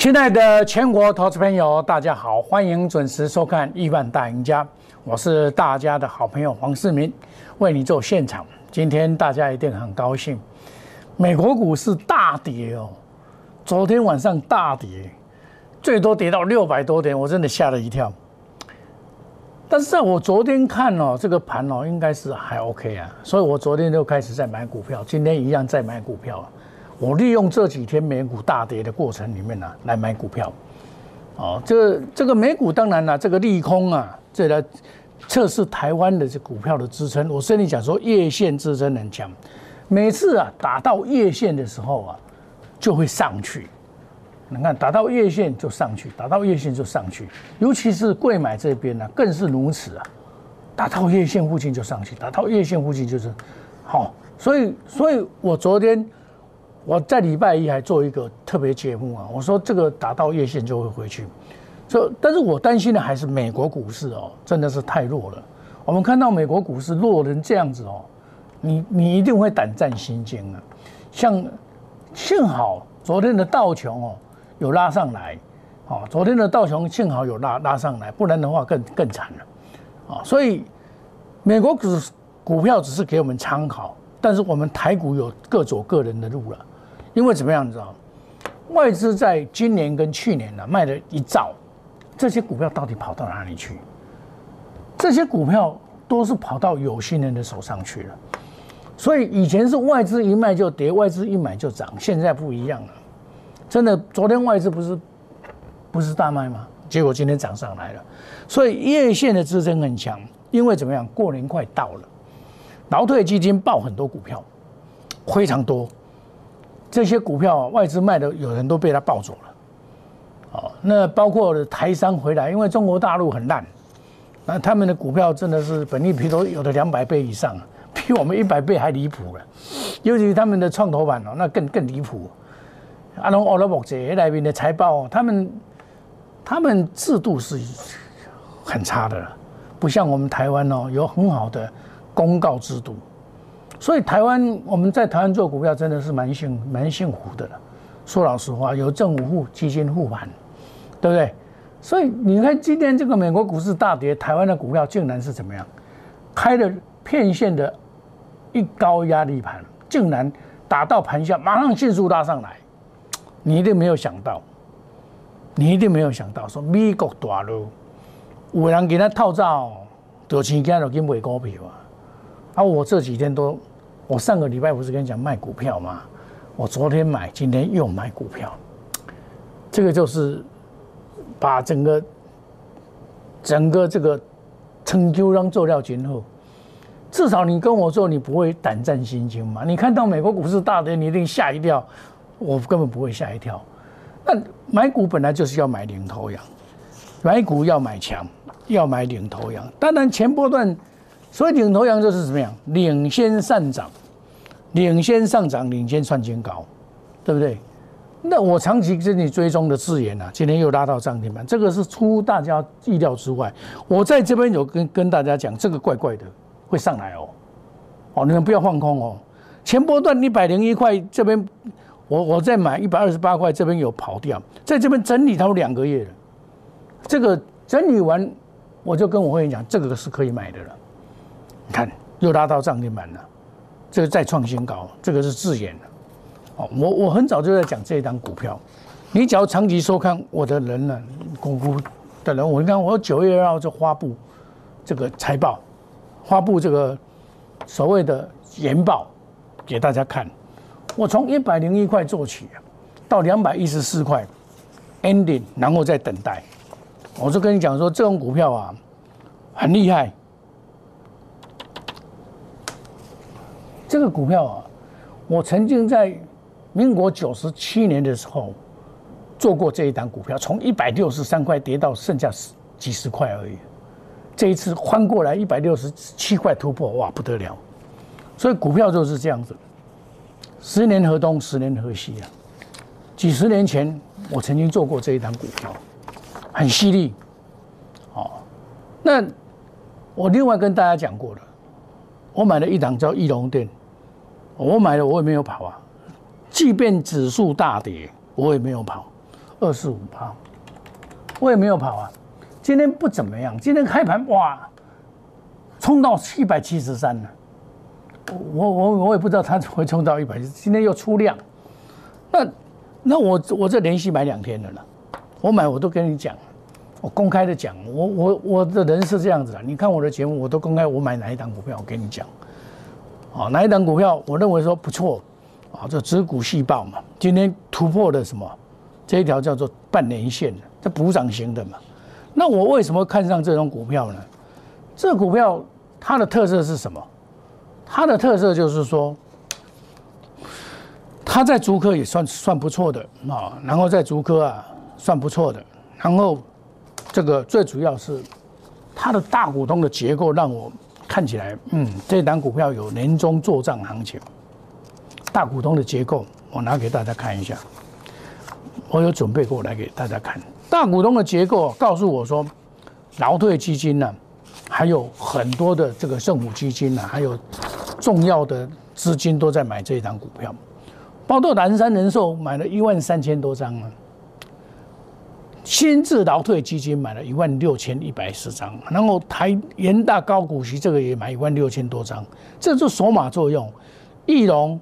亲爱的全国投资朋友，大家好，欢迎准时收看《亿万大赢家》，我是大家的好朋友黄世明，为你做现场。今天大家一定很高兴，美国股市大跌哦，昨天晚上大跌，最多跌到六百多点，我真的吓了一跳。但是在我昨天看哦，这个盘哦，应该是还 OK 啊，所以我昨天就开始在买股票，今天一样在买股票。我利用这几天美股大跌的过程里面呢，来买股票。哦，这这个美股当然了，这个利空啊，这来测试台湾的这股票的支撑。我跟你讲说，月线支撑很强，每次啊打到月线的时候啊，就会上去。你看，打到月线就上去，打到月线就上去，尤其是贵买这边呢，更是如此啊！打到月线附近就上去，打到月线附近就是好。所以，所以我昨天我在礼拜一还做一个特别节目啊，我说这个打到月线就会回去。所，但是我担心的还是美国股市哦，真的是太弱了。我们看到美国股市弱成这样子哦，你你一定会胆战心惊啊。像幸好昨天的道琼哦。有拉上来，哦，昨天的道琼幸好有拉拉上来，不然的话更更惨了，啊，所以美国股股票只是给我们参考，但是我们台股有各走各人的路了，因为怎么样你知道？外资在今年跟去年呢卖了一兆，这些股票到底跑到哪里去？这些股票都是跑到有心人的手上去了，所以以前是外资一卖就跌，外资一买就涨，现在不一样了。真的，昨天外资不是不是大卖吗？结果今天涨上来了，所以月线的支撑很强。因为怎么样？过年快到了，劳退基金报很多股票，非常多。这些股票外资卖的，有人都被他抱走了。哦，那包括台商回来，因为中国大陆很烂，那他们的股票真的是本利比都有的两百倍以上，比我们一百倍还离谱了。尤其他们的创投板哦，那更更离谱。阿龙、奥拉伯这那边的财报，他们他们制度是很差的，不像我们台湾哦，有很好的公告制度。所以台湾我们在台湾做股票真的是蛮幸蛮幸福的了。说老实话，有政府护基金护盘，对不对？所以你看今天这个美国股市大跌，台湾的股票竟然是怎么样？开了片线的一高压力盘，竟然打到盘下，马上迅速拉上来。你一定没有想到，你一定没有想到，说美国大陆有人给他套造，就钱家就去买股票啊！啊，我这几天都，我上个礼拜不是跟你讲卖股票吗？我昨天买，今天又买股票，这个就是把整个整个这个成就让做掉今后，至少你跟我做，你不会胆战心惊嘛？你看到美国股市大跌，你一定吓一跳。我根本不会吓一跳。那买股本来就是要买领头羊，买股要买强，要买领头羊。当然前波段，所以领头羊就是怎么样？领先上涨，领先上涨，领先创新高，对不对？那我长期跟你追踪的字眼啊，今天又拉到涨停板，这个是出大家意料之外。我在这边有跟跟大家讲，这个怪怪的会上来哦，哦，你们不要放空哦。前波段一百零一块这边。我我再买一百二十八块，这边有跑掉，在这边整理它两个月了。这个整理完，我就跟我会员讲，这个是可以买的了。你看，又拉到涨停板了，这个再创新高，这个是自演的。哦，我我很早就在讲这一档股票，你只要长期收看我的人呢，股股的人，我你看我九月二号就发布这个财报，发布这个所谓的研报给大家看。我从一百零一块做起，到两百一十四块，ending，然后再等待。我就跟你讲说，这种股票啊，很厉害。这个股票啊，我曾经在民国九十七年的时候做过这一档股票，从一百六十三块跌到剩下十几十块而已。这一次翻过来一百六十七块突破，哇，不得了！所以股票就是这样子。十年河东，十年河西啊！几十年前，我曾经做过这一档股票，很犀利。哦，那我另外跟大家讲过了，我买了一档叫翼龙店，我买了我也没有跑啊，即便指数大跌，我也没有跑，二四五趴，我也没有跑啊。今天不怎么样，今天开盘哇，冲到一百七十三了。我我我也不知道它会冲到一百，今天又出量。那那我我这连续买两天了了，我买我都跟你讲，我公开的讲，我我我的人是这样子的，你看我的节目，我都公开我买哪一档股票，我跟你讲，啊哪一档股票我认为说不错，啊这指股细报嘛，今天突破了什么？这一条叫做半年线的，这补涨型的嘛。那我为什么看上这种股票呢？这股票它的特色是什么？它的特色就是说。它在竹科也算算不错的啊，然后在竹科啊算不错的，然后这个最主要是它的大股东的结构让我看起来，嗯，这档股票有年终做账行情。大股东的结构，我拿给大家看一下，我有准备过来给大家看。大股东的结构告诉我说，劳退基金呢，还有很多的这个政府基金呢，还有重要的资金都在买这一档股票。包括南山人寿买了一万三千多张啊，新智劳退基金买了一万六千一百十张，然后台元大高股息这个也买一万六千多张，这就筹码作用。翼龙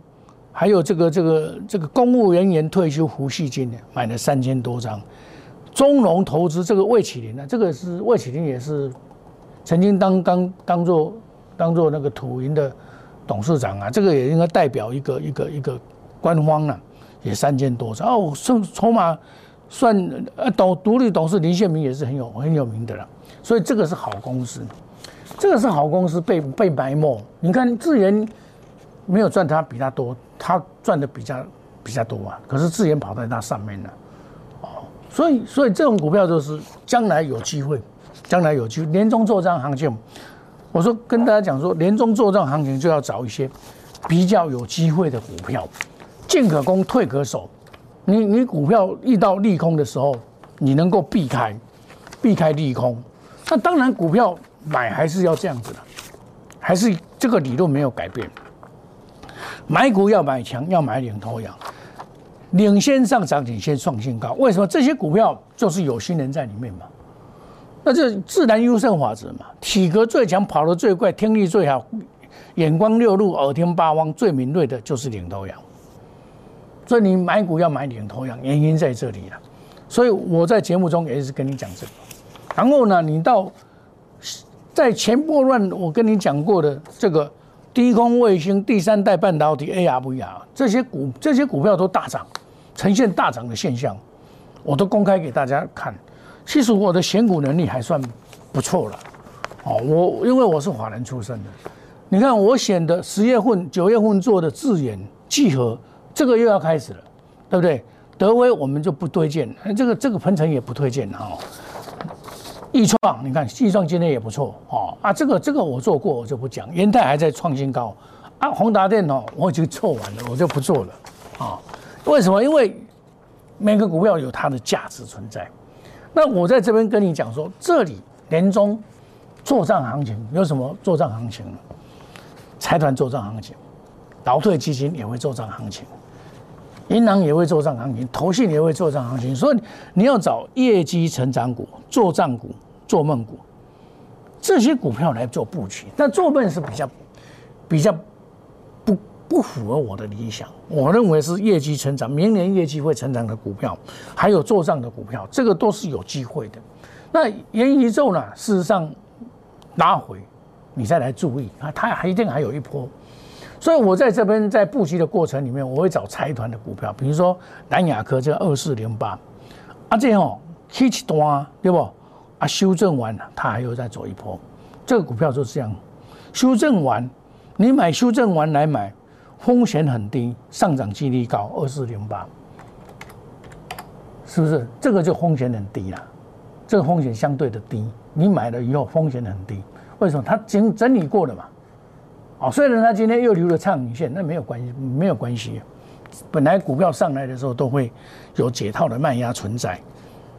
还有这个这个这个公务人员退休福系金买了三千多张，中融投资这个魏启林呢，这个是魏启林也是曾经当当当做当做那个土银的董事长啊，这个也应该代表一个一个一个。官方啊也三千多张哦，算筹码算呃董独立董事林宪明也是很有很有名的了，所以这个是好公司，这个是好公司被被埋没。你看智研没有赚他比他多，他赚的比较比较多啊，可是智研跑在那上面了，哦，所以所以这种股票就是将来有机会，将来有机会年终做账行情，我说跟大家讲说年终做账行情就要找一些比较有机会的股票。进可攻，退可守。你你股票遇到利空的时候，你能够避开，避开利空。那当然，股票买还是要这样子的，还是这个理论没有改变。买股要买强，要买领头羊，领先上涨，领先创新高。为什么这些股票就是有心人在里面嘛？那这自然优胜法则嘛。体格最强，跑得最快，听力最好，眼光六路，耳听八方，最敏锐的就是领头羊。所以你买股要买领头羊，原因在这里了。所以我在节目中也是跟你讲这个。然后呢，你到在前波段我跟你讲过的这个低空卫星、第三代半导体 ARVR 这些股这些股票都大涨，呈现大涨的现象，我都公开给大家看。其实我的选股能力还算不错了。哦，我因为我是华人出身的，你看我选的十月份、九月份做的智远聚合。这个又要开始了，对不对？德威我们就不推荐，这个这个鹏程也不推荐哈。易创，你看易创今天也不错哦啊，这个这个我做过，我就不讲。元泰还在创新高啊，宏达电哦，我已经做完了，我就不做了啊。为什么？因为每个股票有它的价值存在。那我在这边跟你讲说，这里年终做账行情有什么做账行情呢？财团做账行情，劳退基金也会做账行情。银行也会做账行情，投信也会做账行情，所以你要找业绩成长股、做账股、做梦股这些股票来做布局。但做梦是比较比较不不符合我的理想。我认为是业绩成长，明年业绩会成长的股票，还有做账的股票，这个都是有机会的。那元宇宙呢？事实上拉回，你再来注意啊，它还一定还有一波。所以，我在这边在布局的过程里面，我会找财团的股票，比如说南亚科这个二四零八，啊，这样起一段对不？啊，修正完了，它还有再走一波，这个股票就是这样，修正完，你买修正完来买，风险很低，上涨几率高，二四零八，是不是？这个就风险很低了，这个风险相对的低，你买了以后风险很低，为什么？它整整理过了嘛。哦，虽然它今天又留了畅影线，那没有关系，没有关系。本来股票上来的时候都会有解套的卖压存在。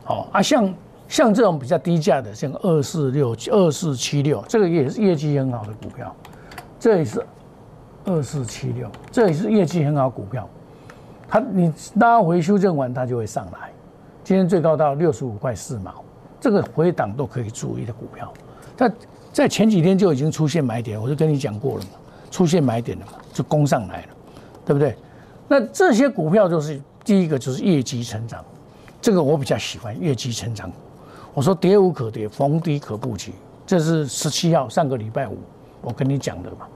哦啊，像像这种比较低价的，像二四六二四七六，这个也是业绩很好的股票。这也是二四七六，这也是业绩很好股票。它你拉回修正完，它就会上来。今天最高到六十五块四毛，这个回档都可以注意的股票。它在前几天就已经出现买点，我就跟你讲过了嘛，出现买点了嘛，就攻上来了，对不对？那这些股票就是第一个就是业绩成长，这个我比较喜欢业绩成长。我说跌无可跌，逢低可布局，这是十七号上个礼拜五我跟你讲的嘛，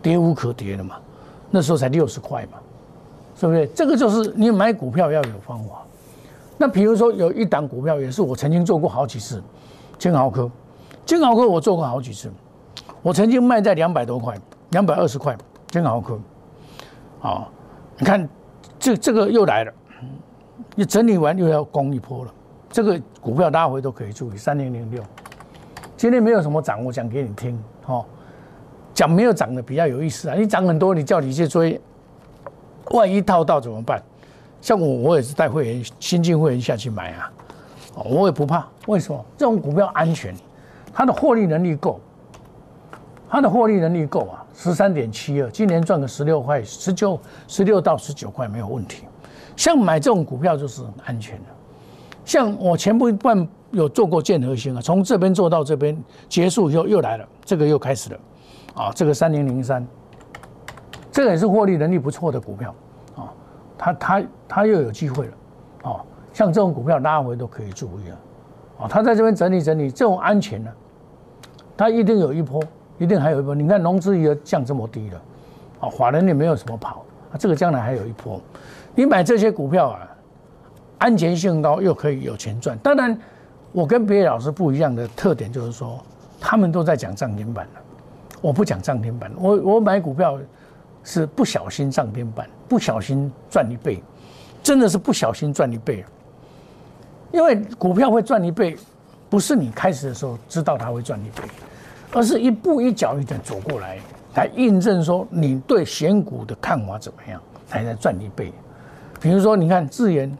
跌无可跌的嘛，那时候才六十块嘛，是不是？这个就是你买股票要有方法。那比如说有一档股票也是我曾经做过好几次，金豪科，金豪科我做过好几次，我曾经卖在两百多块，两百二十块，金豪科，啊，你看这这个又来了，你整理完又要攻一波了。这个股票拉回都可以注意，三零零六，今天没有什么涨，我讲给你听，哦，讲没有涨的比较有意思啊。你涨很多，你叫你去追，万一套到怎么办？像我，我也是带会员新进会员下去买啊，我也不怕。为什么？这种股票安全，它的获利能力够，它的获利能力够啊，十三点七二，今年赚个十六块，十九十六到十九块没有问题。像买这种股票就是很安全的。像我前部半有做过建和星啊，从这边做到这边结束以后又来了，这个又开始了，啊，这个三零零三，这个也是获利能力不错的股票，啊，它它它又有机会了，啊，像这种股票拉回都可以注意啊，啊，它在这边整理整理，这种安全呢，它一定有一波，一定还有一波。你看融资也降这么低了，啊，法人也没有什么跑，啊，这个将来还有一波，你买这些股票啊。安全性高又可以有钱赚，当然，我跟别的老师不一样的特点就是说，他们都在讲涨停板了，我不讲涨停板，我我买股票是不小心涨停板，不小心赚一倍，真的是不小心赚一倍因为股票会赚一倍，不是你开始的时候知道它会赚一倍，而是一步一脚印的走过来，来印证说你对选股的看法怎么样，才能赚一倍。比如说，你看智研。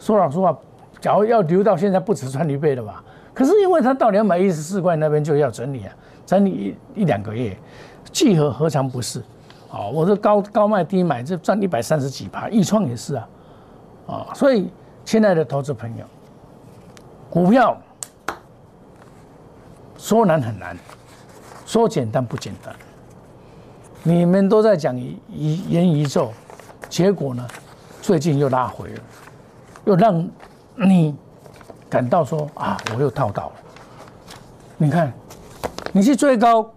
说老实话，假如要留到现在，不止赚一倍了吧？可是因为它到两百一十四块那边就要整理啊，整理一一两个月，聚合何尝不是？啊，我是高高卖低买，这赚一百三十几趴，易创也是啊，啊，所以亲爱的投资朋友，股票说难很难，说简单不简单。你们都在讲一元宇宙，结果呢，最近又拉回了。又让你感到说啊，我又套到了。你看，你去追高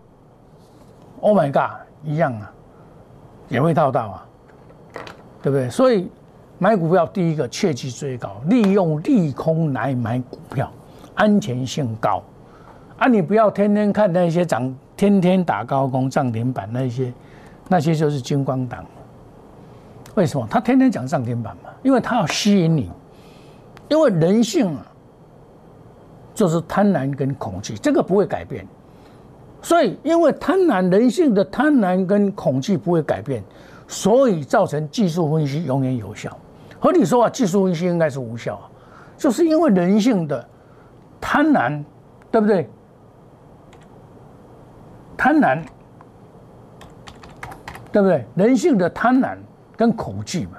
，Oh my God，一样啊，也会套到啊，对不对？所以买股票，第一个切记追高，利用利空来买股票，安全性高。啊，你不要天天看那些涨，天天打高空涨停板那些，那些就是金光党。为什么？他天天讲涨停板嘛。因为他要吸引你，因为人性啊，就是贪婪跟恐惧，这个不会改变。所以，因为贪婪人性的贪婪跟恐惧不会改变，所以造成技术分析永远有效。和你说啊，技术分析应该是无效啊，就是因为人性的贪婪，对不对？贪婪，对不对？人性的贪婪跟恐惧嘛。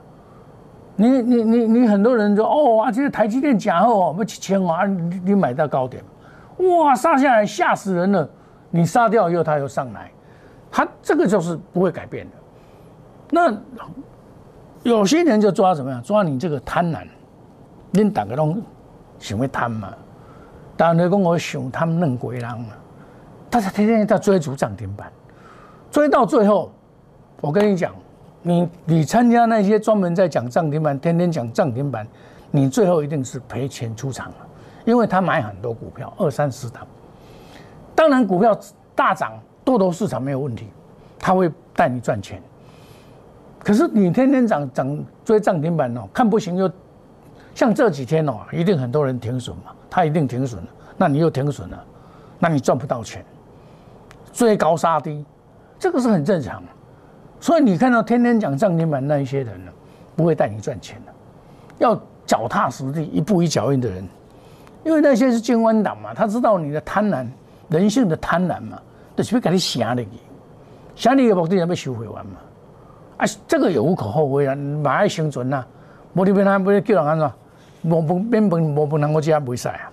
你你你你很多人说哦啊，这个台积电假货，不七千万，你你买到高点，哇杀下来吓死人了，你杀掉以后它又上来，它这个就是不会改变的。那有些人就抓怎么样？抓你这个贪婪，你打个拢想会贪嘛？当然讲我想贪嫩鬼狼嘛，大家天天在追逐涨停板，追到最后，我跟你讲。你你参加那些专门在讲涨停板，天天讲涨停板，你最后一定是赔钱出场了，因为他买很多股票，二三十档。当然股票大涨，多头市场没有问题，他会带你赚钱。可是你天天涨涨追涨停板哦，看不行又像这几天哦，一定很多人停损嘛，他一定停损了，那你又停损了，那你赚不到钱，追高杀低，这个是很正常。所以你看到天天讲涨停板那一些人呢，不会带你赚钱的，要脚踏实地、一步一脚印的人，因为那些是金湾党嘛，他知道你的贪婪、人性的贪婪嘛，就是要给你吓你，吓你的目的要收回完嘛，啊，这个也无可厚非啊，马爱生存呐，无你边他不叫人安怎，我不边本我不能够加不赛啊。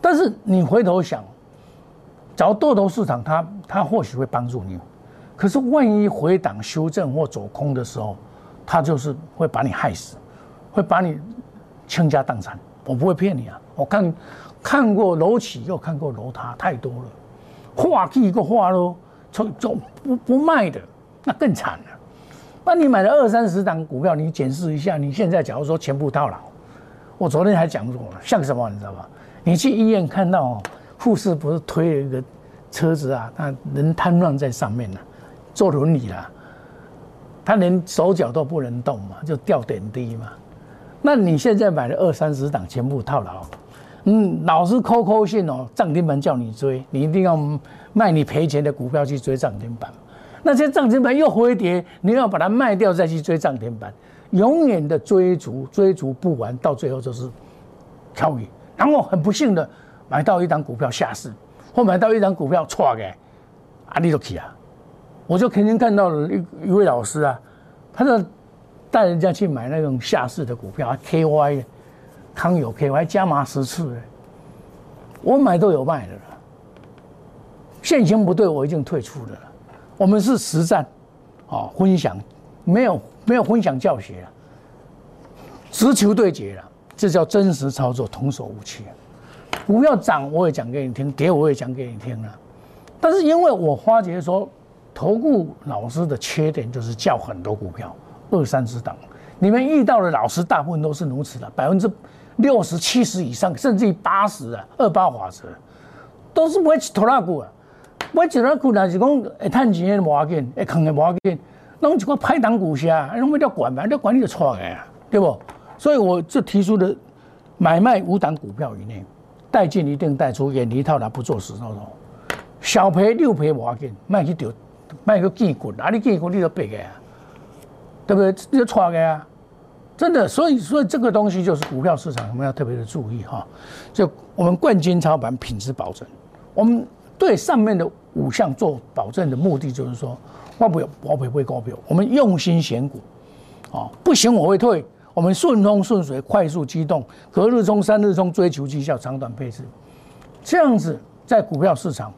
但是你回头想，找多头市场，它它或许会帮助你，可是万一回档修正或走空的时候，它就是会把你害死，会把你倾家荡产。我不会骗你啊，我看看过楼起又看过楼塌，太多了。画一个画喽，从从不不卖的，那更惨了。那你买了二三十档股票，你检视一下，你现在假如说全部套牢，我昨天还讲过了，像什么你知道吗？你去医院看到护士不是推了一个车子啊，他人瘫痪在上面了，坐轮椅了，他连手脚都不能动嘛，就吊点滴嘛。那你现在买了二三十档全部套牢。嗯，老是扣扣信哦，涨停板叫你追，你一定要卖你赔钱的股票去追涨停板。那些涨停板又回跌，你要把它卖掉再去追涨停板，永远的追逐追逐不完，到最后就是跳鱼。然后很不幸的买到一档股票下市，或买到一档股票错的，啊，你都去啊！我就曾经看到了一一位老师啊，他就带人家去买那种下市的股票，KY。康有 K，我还加码十次我买都有卖的了。现行不对，我已经退出了。我们是实战，啊，分享，没有没有分享教学了，直球对决了，这叫真实操作，童叟无欺。股票涨我也讲给你听，跌我也讲给你听了。但是因为我发觉说，投顾老师的缺点就是叫很多股票，二三十档。你们遇到的老师大部分都是如此的，百分之。六十七十以上，甚至于八十啊，二八法则都是买拖拉股啊，买拖拉股那是讲会赚钱的无要紧，会坑的无要紧，弄一个派档股下，弄要管嘛，要管你就错的啊，对不？所以我就提出的买卖五档股票以内，带进一定带出，远离套牢，不做死操作，小赔六赔无要紧，卖去丢，卖去见骨，哪里见骨你都白个啊，对不对？你就错的啊。真的，所以所以这个东西就是股票市场，我们要特别的注意哈。就我们冠军操盘品质保证，我们对上面的五项做保证的目的就是说，我不要我不会高标，我们用心选股，啊，不行我会退，我们顺风顺水，快速机动，隔日冲三日冲，追求绩效，长短配置，这样子在股票市场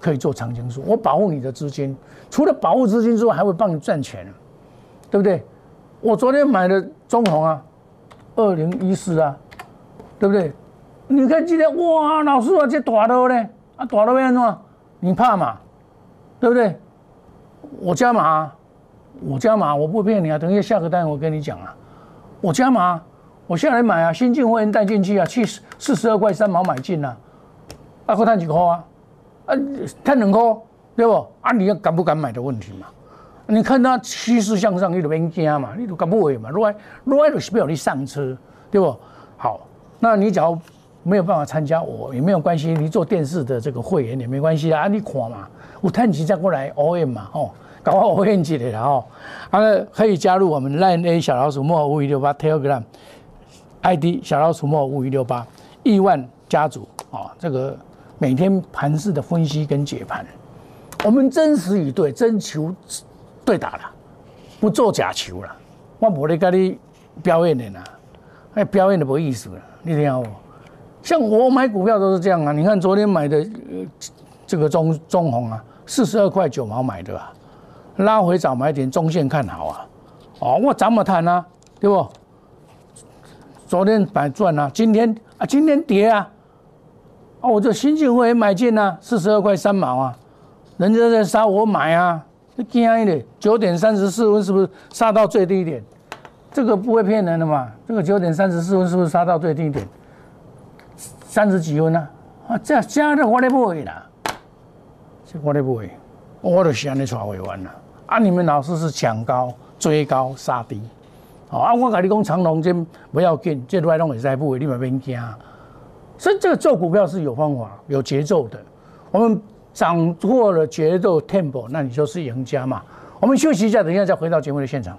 可以做长青树。我保护你的资金，除了保护资金之外，还会帮你赚钱，对不对？我昨天买的中红啊，二零一四啊，对不对？你看今天哇，老师啊，这大了呢，啊大了变怎？你怕嘛？对不对？我加码，我加码，我不骗你啊。等一下下个单我跟你讲啊，我加码，我下来买啊，新进会员带进去啊，去四十二块三毛买进啊，啊，可赚几块啊？啊，赚两块，对不？啊，你要敢不敢买的问题嘛？你看它趋势向上，你就免惊嘛，你就敢不买嘛，落来落来就是不要你上车，对不？好，那你只要没有办法参加，我也没有关系，你做电视的这个会员也没关系啊，你看嘛，我探钱再过来 OM 嘛，哦，搞我 OM 起来了哦，啊，可以加入我们 Line A 小老鼠莫五一六八 Telegram ID 小老鼠莫五一六八亿万家族啊，这个每天盘势的分析跟解盘，我们真实与对，真求。对打了，不做假球了。我无咧跟你表演的啦，哎，表演的没意思了。你听好不？像我买股票都是这样啊。你看昨天买的这个中中红啊，四十二块九毛买的啊，拉回早买点，中线看好啊。哦，我怎么谈啊？对不？昨天买赚啊，今天啊，今天跌啊。啊，我这新进会员买进啊，四十二块三毛啊，人家在杀我买啊。惊一点，九点三十四分是不是杀到最低点？这个不会骗人的嘛？这个九点三十四分是不是杀到最低点？三十几分呢？啊，这加的我都不会啦，这我都不会，我都是安尼抓会完了。啊，你们老师是抢高追高杀低，啊，我跟你讲长龙这不要紧，这外拢会在不会，你们别惊。所以这个做股票是有方法、有节奏的，我们。掌握了节奏 tempo，那你就是赢家嘛。我们休息一下，等一下再回到节目的现场。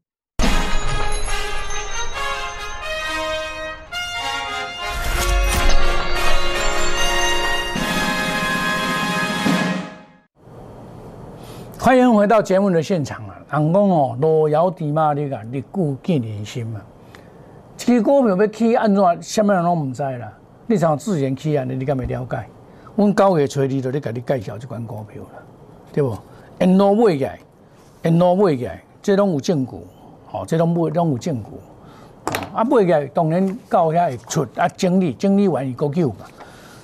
欢迎回到节目的现场啊！人讲哦，路遥知马力啊，日久见人心嘛。这股票要起安怎，什么人拢唔知啦。你像自然起安尼，你敢会了解？阮九月初二就咧甲你介绍这款股票啦，对不？因路买起来，因路买起来，这拢有证据，吼，这拢买拢有证据。啊，买起来当然到遐会出啊，整理整理完伊个救嘛。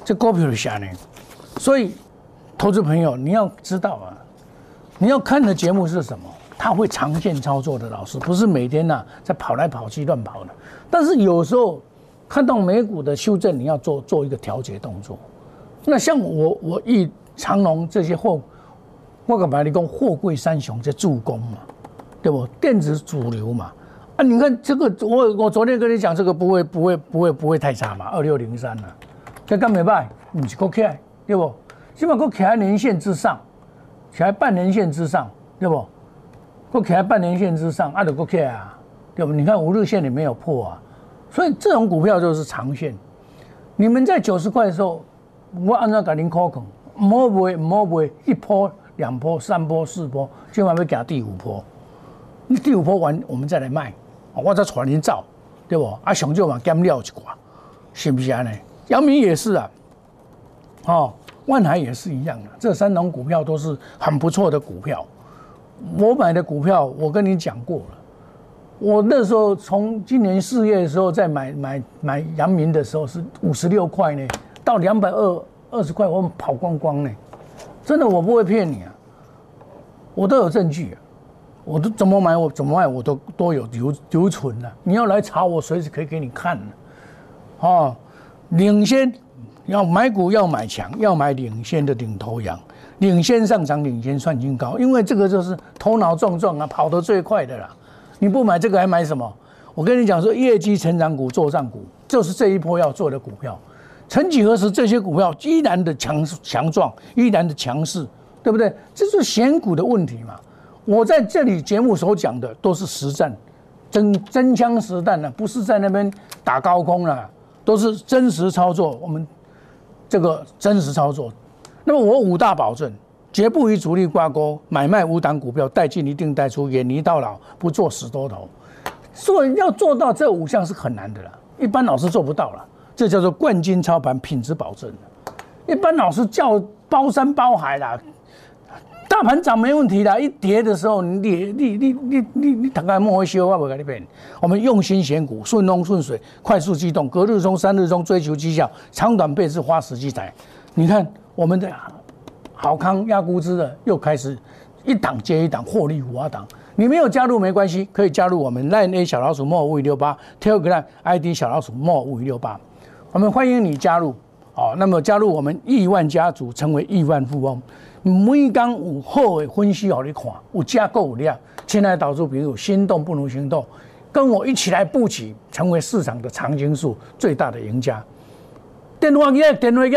这股票是啥呢？所以，投资朋友你要知道啊。你要看的节目是什么？他会长线操作的老师，不是每天呐在跑来跑去乱跑的。但是有时候看到美股的修正，你要做做一个调节动作。那像我我一长龙这些货，我干嘛你讲货柜三雄在助攻嘛，对不？电子主流嘛。啊，你看这个，我我昨天跟你讲这个不会不会不会不会太差嘛，二六零三了，这干没办？你是够起来，对不？起码够在年线之上。起来半年线之上，对不？过起来半年线之上，啊，就过起啊，对不？你看五日线也没有破啊，所以这种股票就是长线。你们在九十块的时候，我按照给您考肯，莫不会莫不会一波、两波、三波、四波，今晚要给第五波。你第五波完，我们再来卖，我再传您造，对不？啊，熊就往减料一挂，是不是啊？呢，姚明也是啊，哦。万海也是一样的，这三种股票都是很不错的股票。我买的股票，我跟你讲过了。我那时候从今年四月的时候在买买买阳明的时候是五十六块呢，到两百二二十块，我们跑光光呢。真的，我不会骗你啊，我都有证据，我都怎么买我怎么卖我都都有留留存的。你要来查我，随时可以给你看的。啊，领先。要买股要买强，要买领先的领头羊，领先上涨，领先创新高，因为这个就是头脑壮壮啊，跑得最快的啦。你不买这个还买什么？我跟你讲说，业绩成长股、作战股，就是这一波要做的股票。曾几何时，这些股票依然的强强壮，依然的强势，对不对？这是选股的问题嘛。我在这里节目所讲的都是实战，真真枪实弹的，不是在那边打高空了，都是真实操作。我们。这个真实操作，那么我五大保证，绝不与主力挂钩，买卖五档股票，带进一定带出，远离到老，不做死多头。做要做到这五项是很难的了，一般老师做不到了。这叫做冠军操盘，品质保证一般老师叫包山包海啦。大盘涨没问题的，一跌的时候，你你你你你你大概莫会修，我不跟你变。我们用心选股，顺风顺水，快速机动，隔日冲、三日冲，追求绩效，长短倍是花时机财。你看我们的好康压估值的又开始一档接一档获利五二档。你没有加入没关系，可以加入我们 Line A 小老鼠莫五五六八，Telegram ID 小老鼠莫五五六八，我们欢迎你加入。好，那么加入我们亿万家族，成为亿万富翁。每刚有好的分析，好你看，有架构有量。亲爱的导主，比如心动不如行动，跟我一起来布局，成为市场的常青树最大的赢家。电话机，电话机，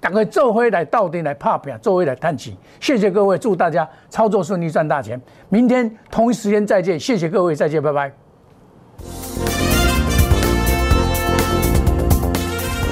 大家做回来到底来拍片，做回来叹气。谢谢各位，祝大家操作顺利，赚大钱。明天同一时间再见，谢谢各位，再见，拜拜。